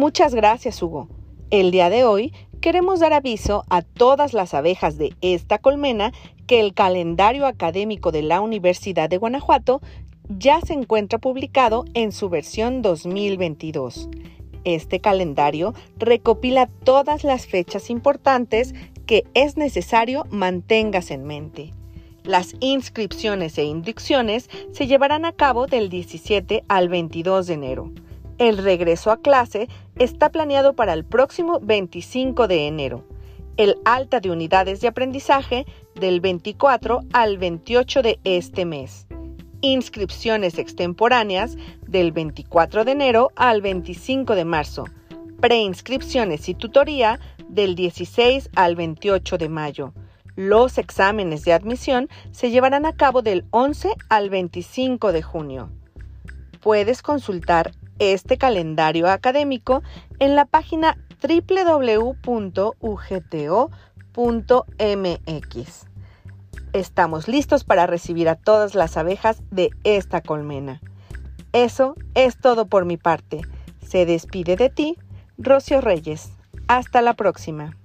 Muchas gracias, Hugo. El día de hoy queremos dar aviso a todas las abejas de esta colmena que el calendario académico de la Universidad de Guanajuato ya se encuentra publicado en su versión 2022. Este calendario recopila todas las fechas importantes que es necesario mantengas en mente. Las inscripciones e inducciones se llevarán a cabo del 17 al 22 de enero. El regreso a clase está planeado para el próximo 25 de enero. El alta de unidades de aprendizaje del 24 al 28 de este mes. Inscripciones extemporáneas del 24 de enero al 25 de marzo. Preinscripciones y tutoría del 16 al 28 de mayo. Los exámenes de admisión se llevarán a cabo del 11 al 25 de junio. Puedes consultar este calendario académico en la página www.ugto.mx. Estamos listos para recibir a todas las abejas de esta colmena. Eso es todo por mi parte. Se despide de ti, Rocio Reyes. Hasta la próxima.